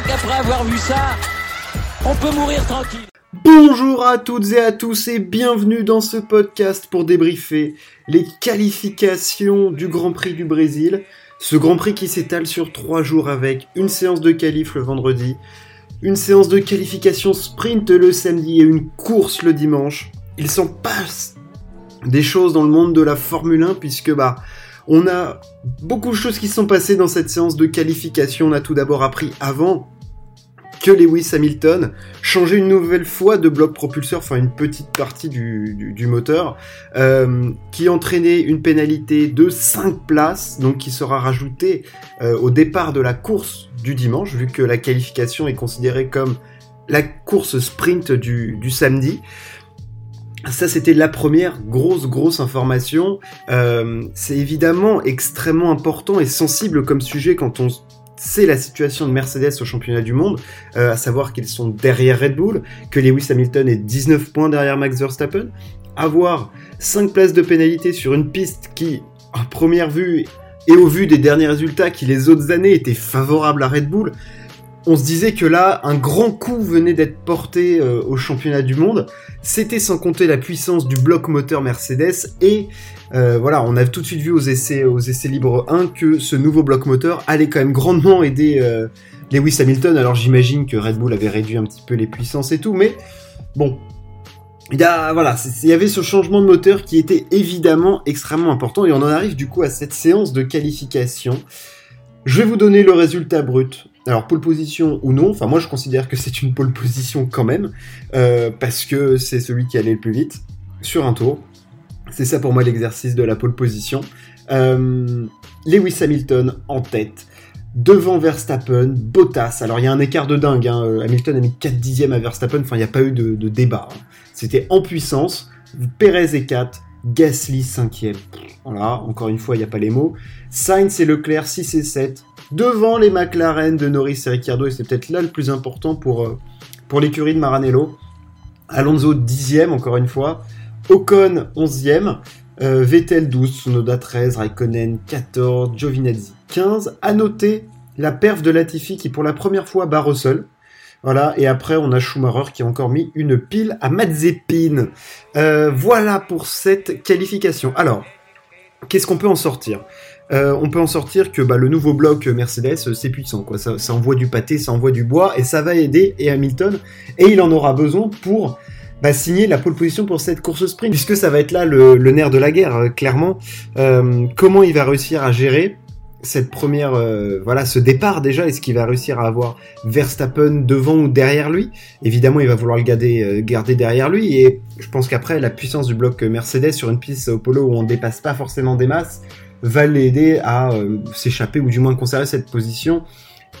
crois qu'après avoir vu ça, on peut mourir tranquille. Bonjour à toutes et à tous et bienvenue dans ce podcast pour débriefer les qualifications du Grand Prix du Brésil. Ce Grand Prix qui s'étale sur trois jours avec une séance de qualif le vendredi, une séance de qualification sprint le samedi et une course le dimanche. Il s'en passe des choses dans le monde de la Formule 1 puisque bah on a beaucoup de choses qui sont passées dans cette séance de qualification. On a tout d'abord appris avant que Lewis Hamilton changeait une nouvelle fois de bloc propulseur, enfin une petite partie du, moteur, euh, qui entraînait une pénalité de 5 places, donc qui sera rajoutée euh, au départ de la course du dimanche, vu que la qualification est considérée comme la course sprint du, du samedi. Ça, c'était la première grosse, grosse information. Euh, c'est évidemment extrêmement important et sensible comme sujet quand on sait la situation de Mercedes au championnat du monde, euh, à savoir qu'ils sont derrière Red Bull, que Lewis Hamilton est 19 points derrière Max Verstappen, avoir 5 places de pénalité sur une piste qui, à première vue, et au vu des derniers résultats qui les autres années étaient favorables à Red Bull, on se disait que là, un grand coup venait d'être porté euh, au championnat du monde. C'était sans compter la puissance du bloc moteur Mercedes et euh, voilà, on a tout de suite vu aux essais, aux essais libres 1 que ce nouveau bloc moteur allait quand même grandement aider euh, Lewis Hamilton. Alors j'imagine que Red Bull avait réduit un petit peu les puissances et tout, mais bon, il y voilà, il y avait ce changement de moteur qui était évidemment extrêmement important et on en arrive du coup à cette séance de qualification. Je vais vous donner le résultat brut alors pole position ou non, enfin moi je considère que c'est une pole position quand même, euh, parce que c'est celui qui allait le plus vite sur un tour. C'est ça pour moi l'exercice de la pole position. Euh, Lewis Hamilton en tête, devant Verstappen, Bottas. Alors il y a un écart de dingue, hein. euh, Hamilton a mis 4 dixièmes à Verstappen, enfin il n'y a pas eu de, débat. Hein. C'était en puissance, Perez est 4, Gasly 5ème. Voilà, encore une fois, il n'y a pas les mots. Sainz et Leclerc 6 et 7, devant les McLaren de Norris et Ricciardo, et c'est peut-être là le plus important pour, euh, l'écurie de Maranello. Alonso 10e, encore une fois. Ocon 11e. Euh, Vettel 12, Sonoda 13, Raikkonen 14, Giovinazzi 15. À noter la perf de Latifi qui pour la première fois bat Russell. Voilà, et après on a Schumacher qui a encore mis une pile à Mazepin. Euh, voilà pour cette qualification. Alors, qu'est-ce qu'on peut en sortir euh, on peut en sortir que bah, le nouveau bloc Mercedes, euh, c'est puissant. Quoi. Ça, envoie du pâté, ça envoie du bois, et ça va aider et Hamilton. Et il en aura besoin pour bah, signer la pole position pour cette course sprint, puisque ça va être là le, nerf de la guerre, euh, clairement. comment il va réussir à gérer cette première, voilà, ce départ déjà, est-ce qu'il va réussir à avoir Verstappen devant ou derrière lui Évidemment, il va vouloir le garder, garder derrière lui, et je pense qu'après, la puissance du bloc Mercedes sur une piste au polo où on dépasse pas forcément des masses, va l'aider à euh, s'échapper ou du moins conserver cette position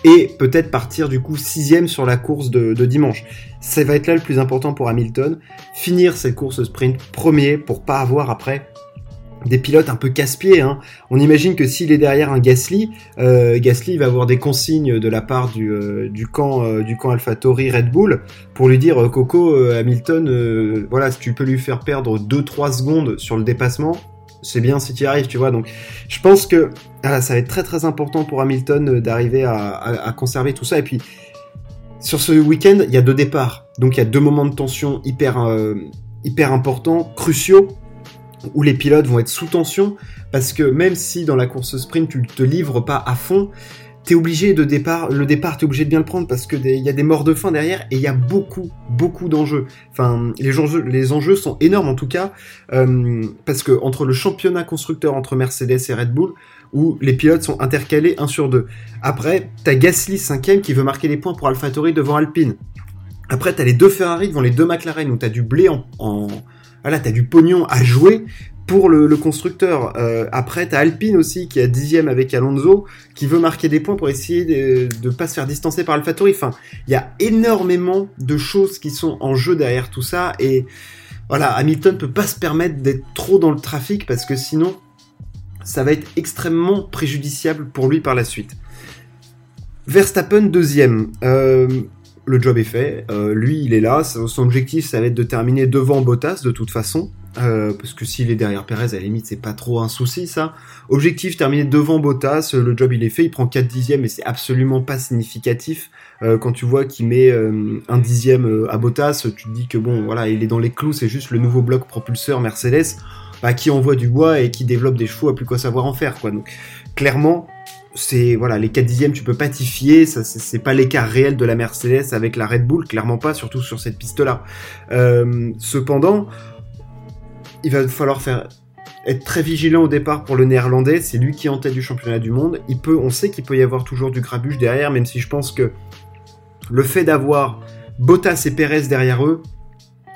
et peut-être partir du coup sixième sur la course de, dimanche. Ça va être là le plus important pour Hamilton, finir cette course sprint premier pour pas avoir après des pilotes un peu casse-pieds. Hein. On imagine que s'il est derrière un Gasly, euh, Gasly va avoir des consignes de la part du, euh, du camp euh, du camp Red Bull pour lui dire Coco Hamilton, voilà, si tu peux lui faire perdre 2-3 secondes sur le dépassement, c'est bien si tu y arrives, tu vois. Donc, je pense que ça va être très très important pour Hamilton euh, d'arriver à, conserver tout ça. Et puis, sur ce week-end, il y a deux départs. Donc, il y a deux moments de tension hyper, euh, hyper importants, cruciaux, où les pilotes vont être sous tension. Parce que même si dans la course sprint, tu te livres pas à fond, t'es obligé de départ, le départ, t'es obligé de bien le prendre parce que il y a des morts de faim derrière et il y a beaucoup, beaucoup d'enjeux. Enfin, les enjeux, sont énormes en tout cas euh, parce que entre le championnat constructeur entre Mercedes et Red Bull, où les pilotes sont intercalés un sur deux. Après, t'as Gasly cinquième qui veut marquer les points pour AlphaTauri devant Alpine. Après, t'as les deux Ferrari devant les deux McLaren où t'as du blé en voilà, t'as du pognon à jouer pour le, constructeur. Euh, après, t'as Alpine aussi qui a dixième avec Alonso, qui veut marquer des points pour essayer de ne pas se faire distancer par AlphaTauri. Enfin, il y a énormément de choses qui sont en jeu derrière tout ça et voilà, Hamilton peut pas se permettre d'être trop dans le trafic parce que sinon, ça va être extrêmement préjudiciable pour lui par la suite. Verstappen deuxième. Euh, le job est fait. Euh, lui, il est là. Son objectif, ça va être de terminer devant Bottas de toute façon. Euh, parce que s'il est derrière Perez, à la limite, c'est pas trop un souci, ça. Objectif, terminer devant Bottas, le job il est fait, il prend 4 dixièmes et c'est absolument pas significatif. Euh, quand tu vois qu'il met un dixième à Bottas, tu te dis que bon, voilà, il est dans les clous, c'est juste le nouveau bloc propulseur Mercedes, bah, qui envoie du bois et qui développe des chevaux à plus quoi savoir en faire, quoi. Donc, clairement, c'est voilà les 4 dixièmes tu peux pas t'y fier ça c'est pas l'écart réel de la Mercedes avec la Red Bull clairement pas surtout sur cette piste là cependant il va falloir faire être très vigilant au départ pour le néerlandais, c'est lui qui est en tête du championnat du monde. Il peut, on sait qu'il peut y avoir toujours du grabuge derrière, même si je pense que le fait d'avoir Bottas et Perez derrière eux,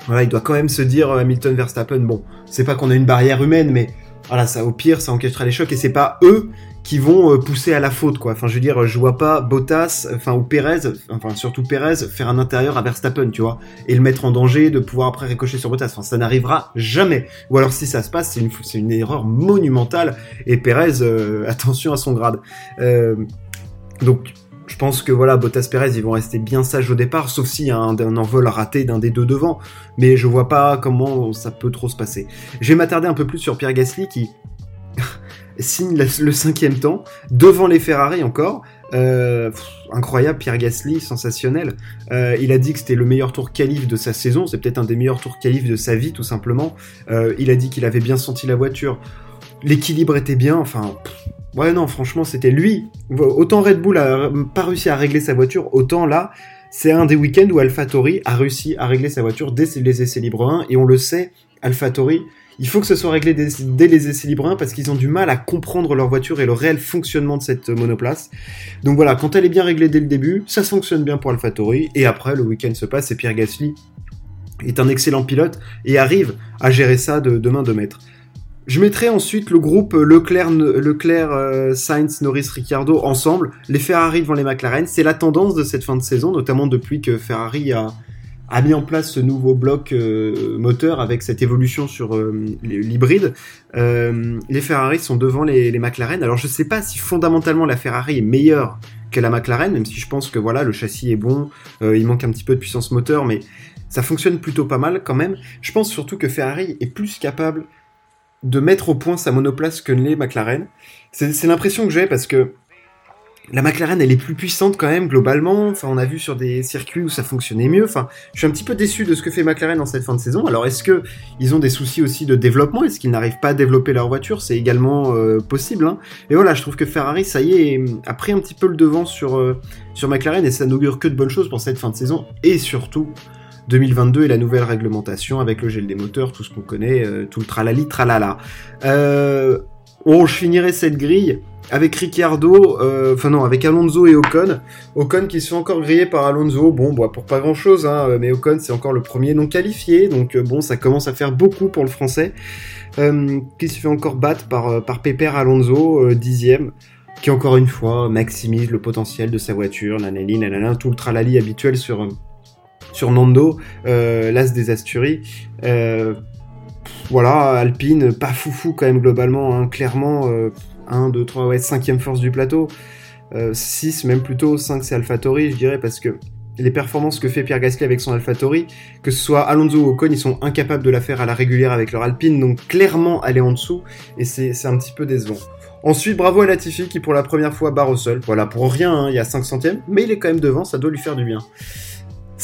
voilà, il doit quand même se dire euh, Hamilton Verstappen, bon, c'est pas qu'on a une barrière humaine, mais voilà, ça au pire, ça encaissera les chocs et c'est pas eux qui vont euh, pousser à la faute quoi. Enfin je veux dire, je vois pas Bottas, enfin ou Perez, enfin surtout Perez faire un intérieur à Verstappen, tu vois, et le mettre en danger de pouvoir après ricocher sur Bottas. Enfin ça n'arrivera jamais. Ou alors si ça se passe, c'est une erreur monumentale et Perez euh, attention à son grade. Euh, donc je pense que voilà, Bottas Perez, ils vont rester bien sages au départ, sauf s'il y a un, un, envol raté d'un des deux devant. Mais je vois pas comment ça peut trop se passer. Je vais m'attarder un peu plus sur Pierre Gasly qui signe le cinquième temps, devant les Ferrari encore. Euh, incroyable, Pierre Gasly, sensationnel. Euh, il a dit que c'était le meilleur tour qualif de sa saison, c'est peut-être un des meilleurs tours qualif de sa vie, tout simplement. Euh, il a dit qu'il avait bien senti la voiture, l'équilibre était bien, enfin... ouais, non, franchement, c'était lui. Autant Red Bull a pas réussi à régler sa voiture, autant là, c'est un des week-ends où AlphaTauri a réussi à régler sa voiture dès les essais libres 1, et on le sait, AlphaTauri il faut que ce soit réglé dès, les essais libres 1 parce qu'ils ont du mal à comprendre leur voiture et le réel fonctionnement de cette monoplace. Donc voilà, quand elle est bien réglée dès le début, ça fonctionne bien pour AlphaTauri et après le week-end se passe et Pierre Gasly est un excellent pilote et arrive à gérer ça de, main de maître. Je mettrai ensuite le groupe Leclerc, Leclerc euh, Sainz, Norris, Ricciardo ensemble, les Ferrari devant les McLaren. C'est la tendance de cette fin de saison, notamment depuis que Ferrari a, mis en place ce nouveau bloc euh, moteur avec cette évolution sur euh, l'hybride. Les Ferrari sont devant les, les, McLaren. Alors je sais pas si fondamentalement la Ferrari est meilleure que la McLaren, même si je pense que voilà le châssis est bon, il manque un petit peu de puissance moteur, mais ça fonctionne plutôt pas mal quand même. Je pense surtout que Ferrari est plus capable de mettre au point sa monoplace que les McLaren. C'est l'impression que j'ai parce que la McLaren, elle est plus puissante quand même globalement. Enfin, on a vu sur des circuits où ça fonctionnait mieux. Enfin, je suis un petit peu déçu de ce que fait McLaren en cette fin de saison. Alors, est-ce que ils ont des soucis aussi de développement? Est-ce qu'ils n'arrivent pas à développer leur voiture? C'est également euh, possible. Hein. Et voilà, je trouve que Ferrari, ça y est, a pris un petit peu le devant sur euh, sur McLaren et ça n'augure que de bonnes choses pour cette fin de saison et surtout 2022 et la nouvelle réglementation avec le gel des moteurs, tout ce qu'on connaît, euh, tout le tralali tralala. Euh, bon, je finirai cette grille avec Ricciardo, euh, enfin non, avec Alonso et Ocon. Ocon qui se fait encore griller par Alonso, bon, bah, pour pas grand chose, hein, mais Ocon c'est encore le premier non qualifié, donc euh, bon, ça commence à faire beaucoup pour le français. Euh, qui se fait encore battre par, par Alonso, dixième, qui encore une fois maximise le potentiel de sa voiture, nanani, nanana, tout le tralali habituel sur, sur Nando, l'as des Asturies. voilà, Alpine, pas foufou quand même globalement, hein, clairement 1, 2, 3, ouais, cinquième force du plateau. 6, euh, même plutôt, 5 c'est AlphaTauri, je dirais, parce que les performances que fait Pierre Gasly avec son AlphaTauri, que ce soit Alonso ou Ocon, ils sont incapables de la faire à la régulière avec leur Alpine, donc clairement elle est en dessous, et c'est un petit peu décevant. Ensuite, bravo à Latifi qui pour la première fois barre au sol. Voilà, pour rien, hein, il y a 5 centièmes, mais il est quand même devant, ça doit lui faire du bien.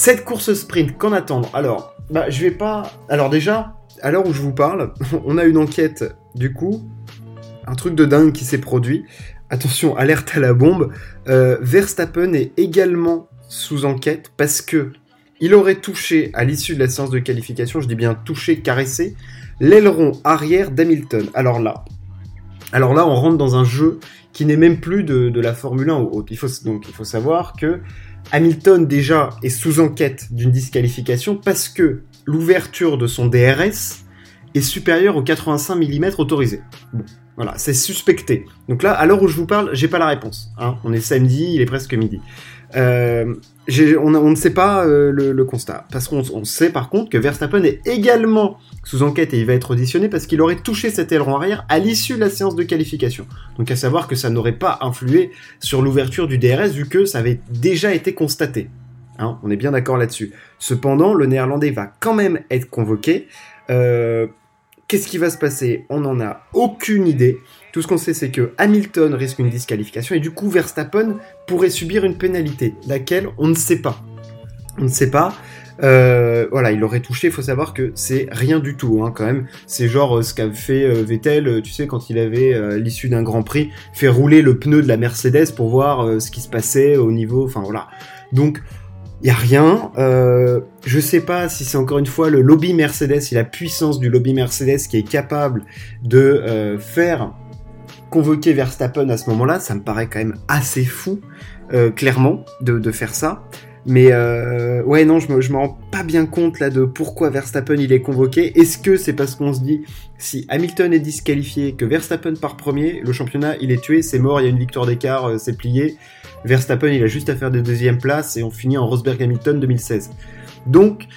Cette course sprint, qu'en attendre Alors, bah, je vais pas. Alors, déjà, à l'heure où je vous parle, on a une enquête, du coup, un truc de dingue qui s'est produit. Attention, alerte à la bombe. Euh, Verstappen est également sous enquête parce que il aurait touché à l'issue de la séance de qualification, je dis bien touché, caressé, l'aileron arrière d'Hamilton. Alors là, alors là, on rentre dans un jeu qui n'est même plus de, la Formule 1 ou Il faut, donc il faut savoir que Hamilton déjà est sous enquête d'une disqualification parce que l'ouverture de son DRS est supérieure aux 85 mm autorisés. Bon, voilà, c'est suspecté. Donc là, à l'heure où je vous parle, j'ai pas la réponse. Hein. On est samedi, il est presque midi. Euh, on, ne sait pas euh, le, constat. Parce qu'on sait par contre que Verstappen est également sous enquête et il va être auditionné parce qu'il aurait touché cet aileron arrière à l'issue de la séance de qualification. Donc à savoir que ça n'aurait pas influé sur l'ouverture du DRS vu que ça avait déjà été constaté. Hein, on est bien d'accord là-dessus. Cependant, le néerlandais va quand même être convoqué. Euh, Qu'est-ce qui va se passer? On n'en a aucune idée. Tout ce qu'on sait, c'est que Hamilton risque une disqualification et du coup, Verstappen pourrait subir une pénalité, laquelle on ne sait pas. On ne sait pas. Euh, voilà, il aurait touché. Il faut savoir que c'est rien du tout, hein, quand même. C'est genre euh, ce qu'a fait euh, Vettel, tu sais, quand il avait, à l'issue d'un Grand Prix, fait rouler le pneu de la Mercedes pour voir ce qui se passait au niveau. Enfin voilà. Donc il y a rien. Euh, je sais pas si c'est encore une fois le lobby Mercedes et la puissance du lobby Mercedes qui est capable de faire convoquer Verstappen à ce moment-là. Ça me paraît quand même assez fou, euh, clairement, de, faire ça. Mais euh, ouais, non, je me, me rends pas bien compte là de pourquoi Verstappen il est convoqué. Est-ce que c'est parce qu'on se dit si Hamilton est disqualifié, que Verstappen part premier, le championnat il est tué, c'est mort, il y a une victoire d'écart, euh, c'est plié. Verstappen, il a juste à faire des deuxièmes places et on finit en Rosberg-Hamilton 2016. Donc,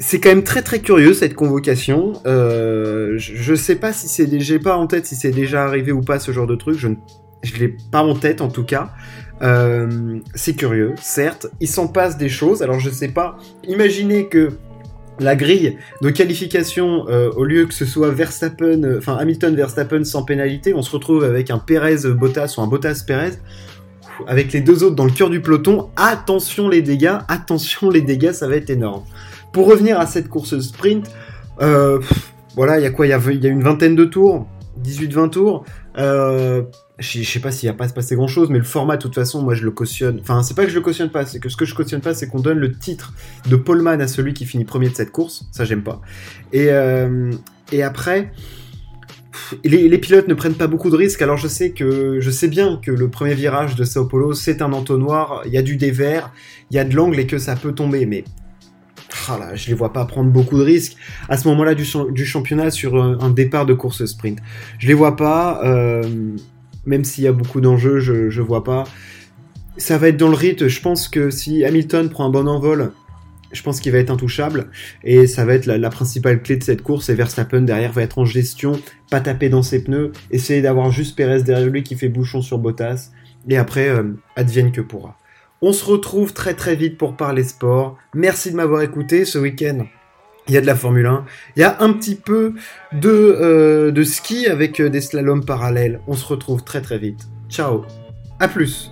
c'est quand même très très curieux cette convocation. Euh, je, sais pas si c'est déjà pas en tête si c'est déjà arrivé ou pas ce genre de truc. Je ne l'ai pas en tête en tout cas. Euh, c'est curieux, certes. Il s'en passe des choses. Alors je sais pas. Imaginez que la grille de qualification, euh, au lieu que ce soit Verstappen, enfin Hamilton Verstappen sans pénalité, on se retrouve avec un Perez Bottas ou un Bottas Perez avec les deux autres dans le cœur du peloton, attention les dégâts, attention les dégâts, ça va être énorme. Pour revenir à cette course sprint, euh, voilà, il y a quoi Il y, a une vingtaine de tours, 18-20 tours. Euh, je sais pas s'il va pas se passer grand chose, mais le format, de toute façon, moi je le cautionne. Enfin, c'est pas que je le cautionne pas, c'est que ce que je cautionne pas, c'est qu'on donne le titre de poleman à celui qui finit premier de cette course. Ça, j'aime pas. Et, euh, après, les, pilotes ne prennent pas beaucoup de risques. Alors je sais que je sais bien que le premier virage de Sao Paulo c'est un entonnoir, il y a du dévers, il y a de l'angle et que ça peut tomber. Mais ah là, je les vois pas prendre beaucoup de risques à ce moment-là du, championnat sur un, départ de course sprint. Je les vois pas, euh, même s'il y a beaucoup d'enjeux, je, je vois pas. Ça va être dans le rythme. Je pense que si Hamilton prend un bon envol, je pense qu'il va être intouchable et ça va être la, principale clé de cette course et Verstappen derrière va être en gestion, pas taper dans ses pneus, essayer d'avoir juste Perez derrière lui qui fait bouchon sur Bottas et après euh, advienne que pourra. On se retrouve très très vite pour parler sport. Merci de m'avoir écouté ce week-end. Il y a de la Formule 1, il y a un petit peu de, euh, de ski avec euh, des slaloms parallèles. On se retrouve très très vite. Ciao, à plus